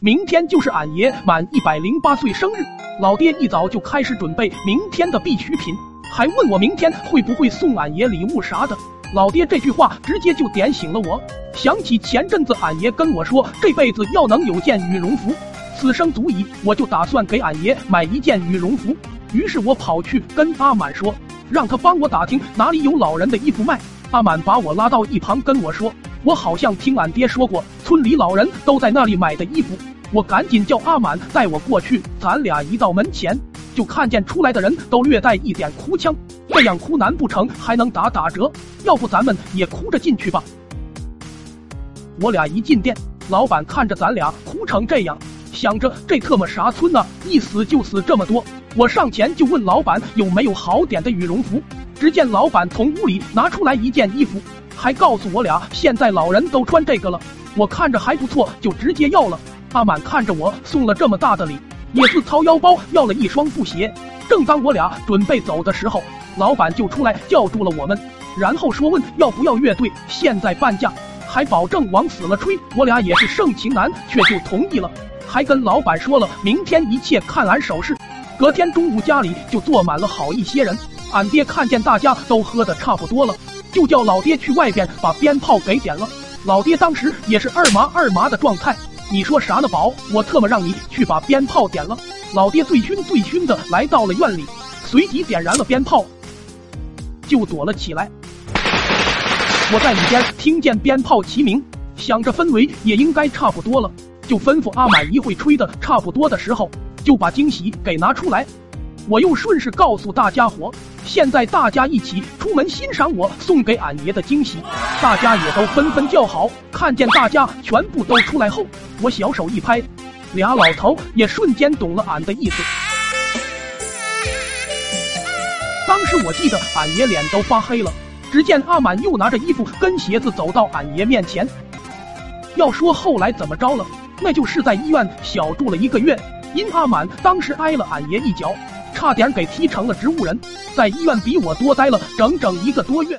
明天就是俺爷满一百零八岁生日，老爹一早就开始准备明天的必需品，还问我明天会不会送俺爷礼物啥的。老爹这句话直接就点醒了我，想起前阵子俺爷跟我说这辈子要能有件羽绒服，此生足矣，我就打算给俺爷买一件羽绒服。于是我跑去跟阿满说，让他帮我打听哪里有老人的衣服卖。阿满把我拉到一旁跟我说。我好像听俺爹说过，村里老人都在那里买的衣服。我赶紧叫阿满带我过去。咱俩一到门前，就看见出来的人都略带一点哭腔，这样哭难不成还能打打折？要不咱们也哭着进去吧？我俩一进店，老板看着咱俩哭成这样，想着这特么啥村呐，一死就死这么多。我上前就问老板有没有好点的羽绒服。只见老板从屋里拿出来一件衣服。还告诉我俩，现在老人都穿这个了，我看着还不错，就直接要了。阿满看着我送了这么大的礼，也自掏腰包要了一双布鞋。正当我俩准备走的时候，老板就出来叫住了我们，然后说问要不要乐队，现在半价，还保证往死了吹。我俩也是盛情难却，就同意了，还跟老板说了明天一切看俺手势。隔天中午家里就坐满了好一些人，俺爹看见大家都喝的差不多了。就叫老爹去外边把鞭炮给点了。老爹当时也是二麻二麻的状态。你说啥呢，宝？我特么让你去把鞭炮点了。老爹醉醺醉醺的来到了院里，随即点燃了鞭炮，就躲了起来。我在里边听见鞭炮齐鸣，想着氛围也应该差不多了，就吩咐阿满一会吹的差不多的时候，就把惊喜给拿出来。我又顺势告诉大家伙。现在大家一起出门欣赏我送给俺爷的惊喜，大家也都纷纷叫好。看见大家全部都出来后，我小手一拍，俩老头也瞬间懂了俺的意思。当时我记得俺爷脸都发黑了。只见阿满又拿着衣服跟鞋子走到俺爷面前。要说后来怎么着了，那就是在医院小住了一个月，因阿满当时挨了俺爷一脚。差点给踢成了植物人，在医院比我多待了整整一个多月。